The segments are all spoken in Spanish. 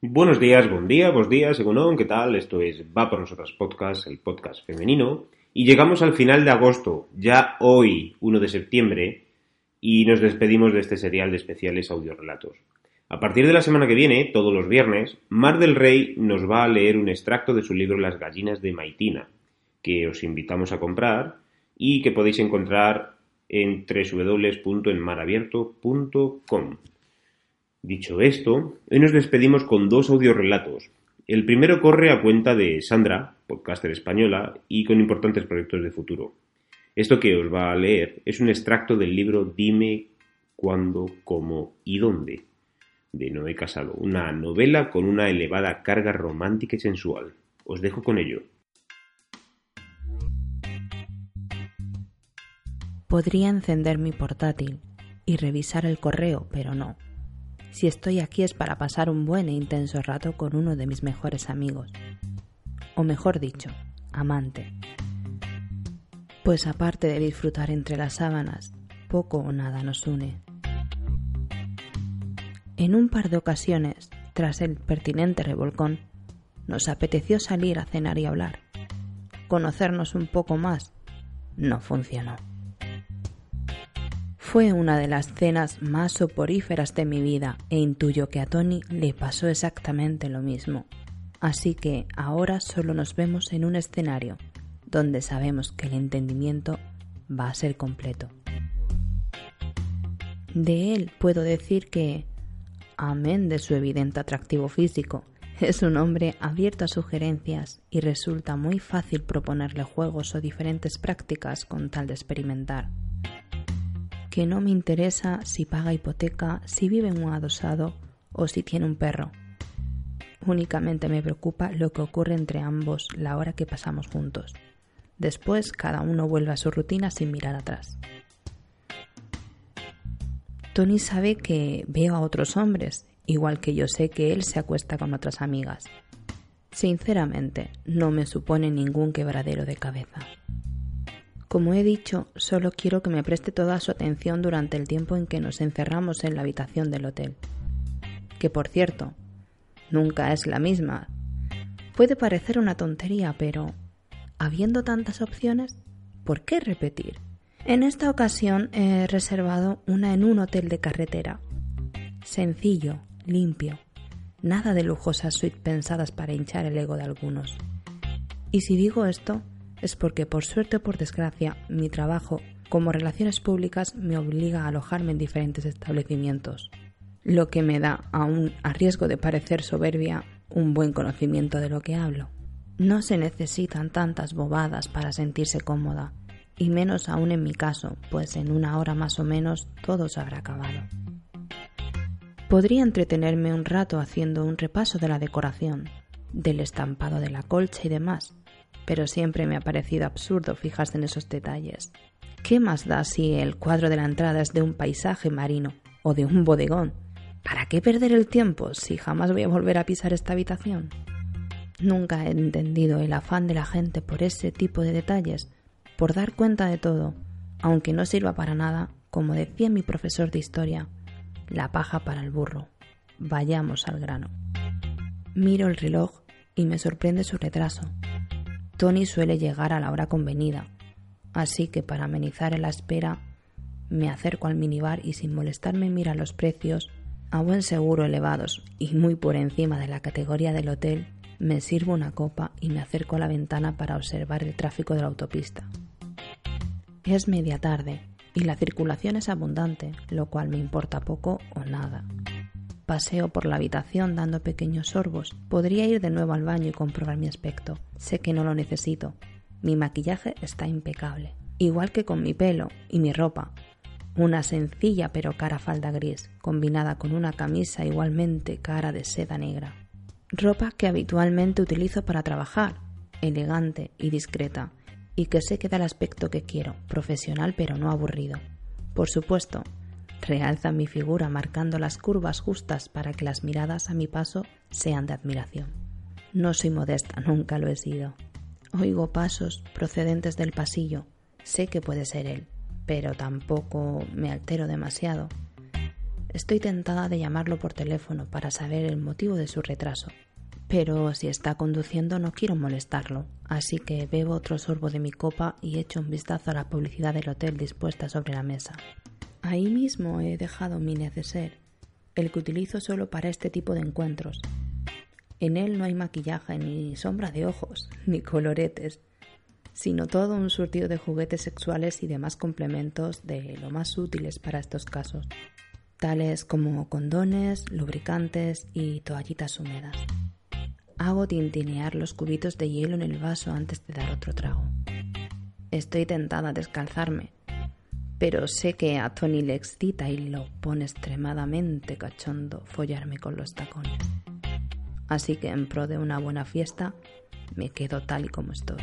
Buenos días, buen día, buenos días, según ¿qué tal? Esto es Va por nosotras podcast, el podcast femenino. Y llegamos al final de agosto, ya hoy, 1 de septiembre, y nos despedimos de este serial de especiales audiorelatos. A partir de la semana que viene, todos los viernes, Mar del Rey nos va a leer un extracto de su libro Las gallinas de Maitina, que os invitamos a comprar y que podéis encontrar en www.enmarabierto.com. Dicho esto, hoy nos despedimos con dos audiorelatos. El primero corre a cuenta de Sandra, podcaster española, y con importantes proyectos de futuro. Esto que os va a leer es un extracto del libro Dime cuándo, cómo y dónde, de Noé Casado, una novela con una elevada carga romántica y sensual. Os dejo con ello. Podría encender mi portátil y revisar el correo, pero no. Si estoy aquí es para pasar un buen e intenso rato con uno de mis mejores amigos. O mejor dicho, amante. Pues aparte de disfrutar entre las sábanas, poco o nada nos une. En un par de ocasiones, tras el pertinente revolcón, nos apeteció salir a cenar y hablar. Conocernos un poco más no funcionó. Fue una de las cenas más soporíferas de mi vida e intuyo que a Tony le pasó exactamente lo mismo. Así que ahora solo nos vemos en un escenario donde sabemos que el entendimiento va a ser completo. De él puedo decir que, amén de su evidente atractivo físico, es un hombre abierto a sugerencias y resulta muy fácil proponerle juegos o diferentes prácticas con tal de experimentar que no me interesa si paga hipoteca, si vive en un adosado o si tiene un perro. Únicamente me preocupa lo que ocurre entre ambos la hora que pasamos juntos. Después cada uno vuelve a su rutina sin mirar atrás. Tony sabe que veo a otros hombres, igual que yo sé que él se acuesta con otras amigas. Sinceramente, no me supone ningún quebradero de cabeza. Como he dicho, solo quiero que me preste toda su atención durante el tiempo en que nos encerramos en la habitación del hotel. Que por cierto, nunca es la misma. Puede parecer una tontería, pero habiendo tantas opciones, ¿por qué repetir? En esta ocasión he reservado una en un hotel de carretera. Sencillo, limpio, nada de lujosas suites pensadas para hinchar el ego de algunos. Y si digo esto, es porque por suerte o por desgracia mi trabajo como relaciones públicas me obliga a alojarme en diferentes establecimientos, lo que me da, aún a riesgo de parecer soberbia, un buen conocimiento de lo que hablo. No se necesitan tantas bobadas para sentirse cómoda, y menos aún en mi caso, pues en una hora más o menos todo se habrá acabado. Podría entretenerme un rato haciendo un repaso de la decoración, del estampado de la colcha y demás, pero siempre me ha parecido absurdo fijarse en esos detalles. ¿Qué más da si el cuadro de la entrada es de un paisaje marino o de un bodegón? ¿Para qué perder el tiempo si jamás voy a volver a pisar esta habitación? Nunca he entendido el afán de la gente por ese tipo de detalles, por dar cuenta de todo, aunque no sirva para nada, como decía mi profesor de historia, la paja para el burro. Vayamos al grano. Miro el reloj y me sorprende su retraso. Tony suele llegar a la hora convenida, así que para amenizar la espera me acerco al minibar y sin molestarme mira los precios, a buen seguro elevados y muy por encima de la categoría del hotel, me sirvo una copa y me acerco a la ventana para observar el tráfico de la autopista. Es media tarde y la circulación es abundante, lo cual me importa poco o nada. Paseo por la habitación dando pequeños sorbos. Podría ir de nuevo al baño y comprobar mi aspecto. Sé que no lo necesito. Mi maquillaje está impecable. Igual que con mi pelo y mi ropa. una sencilla pero cara falda gris, combinada con una camisa igualmente cara de seda negra. Ropa que habitualmente utilizo para trabajar, elegante y discreta, y que sé que da el aspecto que quiero, profesional pero no aburrido. Por supuesto, realza mi figura marcando las curvas justas para que las miradas a mi paso sean de admiración. No soy modesta, nunca lo he sido. Oigo pasos procedentes del pasillo, sé que puede ser él, pero tampoco me altero demasiado. Estoy tentada de llamarlo por teléfono para saber el motivo de su retraso, pero si está conduciendo no quiero molestarlo, así que bebo otro sorbo de mi copa y echo un vistazo a la publicidad del hotel dispuesta sobre la mesa. Ahí mismo he dejado mi neceser, el que utilizo solo para este tipo de encuentros. En él no hay maquillaje, ni sombra de ojos, ni coloretes, sino todo un surtido de juguetes sexuales y demás complementos de lo más útiles para estos casos, tales como condones, lubricantes y toallitas húmedas. Hago tintinear los cubitos de hielo en el vaso antes de dar otro trago. Estoy tentada a descalzarme, pero sé que a Tony le excita y lo pone extremadamente cachondo follarme con los tacones. Así que en pro de una buena fiesta, me quedo tal y como estoy.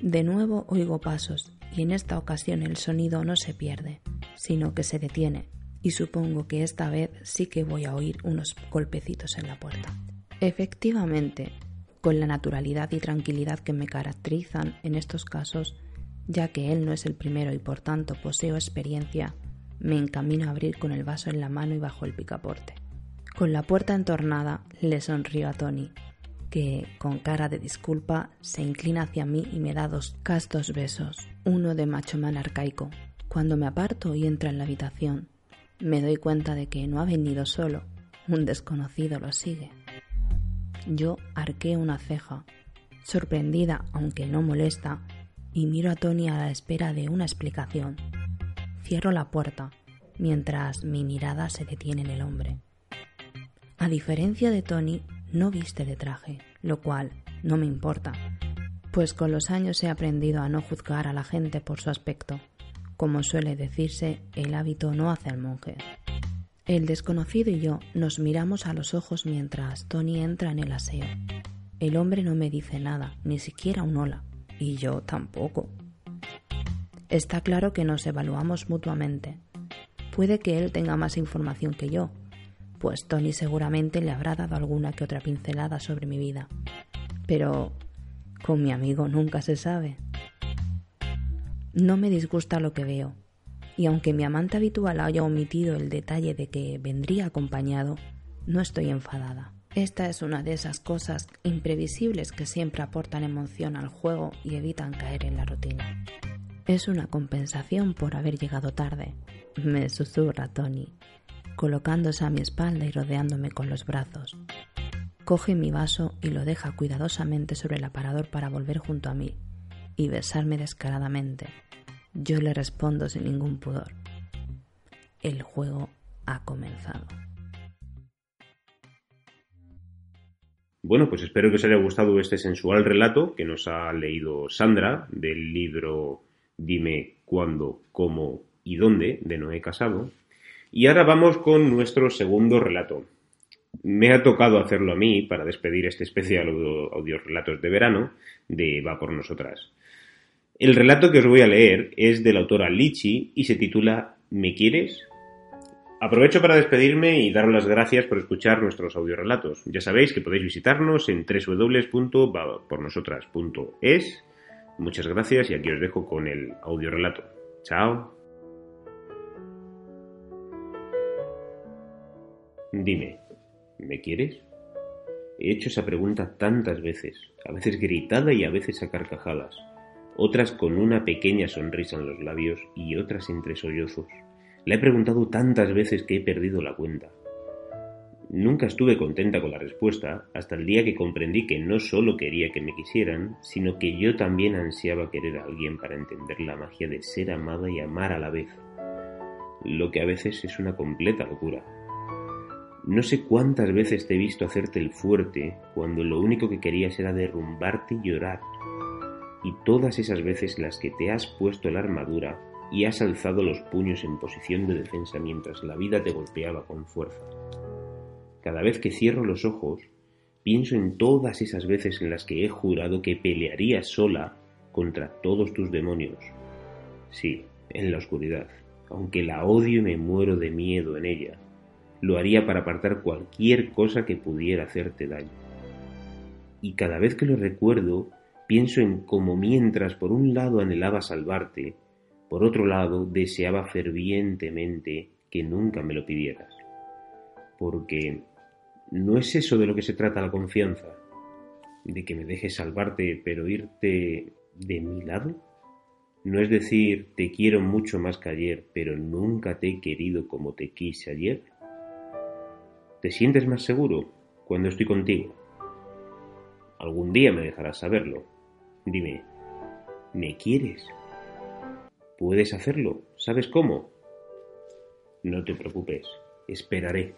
De nuevo oigo pasos, y en esta ocasión el sonido no se pierde, sino que se detiene, y supongo que esta vez sí que voy a oír unos golpecitos en la puerta. Efectivamente, con la naturalidad y tranquilidad que me caracterizan en estos casos, ya que él no es el primero y por tanto poseo experiencia, me encamino a abrir con el vaso en la mano y bajo el picaporte. Con la puerta entornada le sonrío a Tony, que, con cara de disculpa, se inclina hacia mí y me da dos castos besos, uno de macho man arcaico. Cuando me aparto y entra en la habitación, me doy cuenta de que no ha venido solo, un desconocido lo sigue. Yo arqué una ceja, sorprendida aunque no molesta, y miro a Tony a la espera de una explicación. Cierro la puerta, mientras mi mirada se detiene en el hombre. A diferencia de Tony, no viste de traje, lo cual no me importa, pues con los años he aprendido a no juzgar a la gente por su aspecto. Como suele decirse, el hábito no hace al monje. El desconocido y yo nos miramos a los ojos mientras Tony entra en el aseo. El hombre no me dice nada, ni siquiera un hola, y yo tampoco. Está claro que nos evaluamos mutuamente. Puede que él tenga más información que yo, pues Tony seguramente le habrá dado alguna que otra pincelada sobre mi vida. Pero con mi amigo nunca se sabe. No me disgusta lo que veo, y aunque mi amante habitual haya omitido el detalle de que vendría acompañado, no estoy enfadada. Esta es una de esas cosas imprevisibles que siempre aportan emoción al juego y evitan caer en la rutina. Es una compensación por haber llegado tarde, me susurra Tony, colocándose a mi espalda y rodeándome con los brazos. Coge mi vaso y lo deja cuidadosamente sobre el aparador para volver junto a mí y besarme descaradamente, yo le respondo sin ningún pudor. El juego ha comenzado. Bueno, pues espero que os haya gustado este sensual relato que nos ha leído Sandra del libro Dime cuándo, cómo y dónde de Noé Casado. Y ahora vamos con nuestro segundo relato. Me ha tocado hacerlo a mí para despedir este especial audio relatos de verano de Va por nosotras. El relato que os voy a leer es de la autora Lichi y se titula ¿Me quieres? Aprovecho para despedirme y daros las gracias por escuchar nuestros audiorelatos. Ya sabéis que podéis visitarnos en www.pornosotras.es. Muchas gracias y aquí os dejo con el audiorelato. Chao. Dime, ¿me quieres? He hecho esa pregunta tantas veces, a veces gritada y a veces a carcajadas otras con una pequeña sonrisa en los labios y otras entre sollozos. La he preguntado tantas veces que he perdido la cuenta. Nunca estuve contenta con la respuesta hasta el día que comprendí que no solo quería que me quisieran, sino que yo también ansiaba querer a alguien para entender la magia de ser amada y amar a la vez. Lo que a veces es una completa locura. No sé cuántas veces te he visto hacerte el fuerte cuando lo único que querías era derrumbarte y llorar y todas esas veces las que te has puesto la armadura y has alzado los puños en posición de defensa mientras la vida te golpeaba con fuerza. Cada vez que cierro los ojos, pienso en todas esas veces en las que he jurado que pelearía sola contra todos tus demonios. Sí, en la oscuridad, aunque la odio y me muero de miedo en ella, lo haría para apartar cualquier cosa que pudiera hacerte daño. Y cada vez que lo recuerdo, pienso en cómo mientras por un lado anhelaba salvarte, por otro lado deseaba fervientemente que nunca me lo pidieras. Porque ¿no es eso de lo que se trata la confianza? ¿De que me dejes salvarte pero irte de mi lado? ¿No es decir, te quiero mucho más que ayer, pero nunca te he querido como te quise ayer? ¿Te sientes más seguro cuando estoy contigo? Algún día me dejarás saberlo. Dime, ¿me quieres? ¿Puedes hacerlo? ¿Sabes cómo? No te preocupes, esperaré.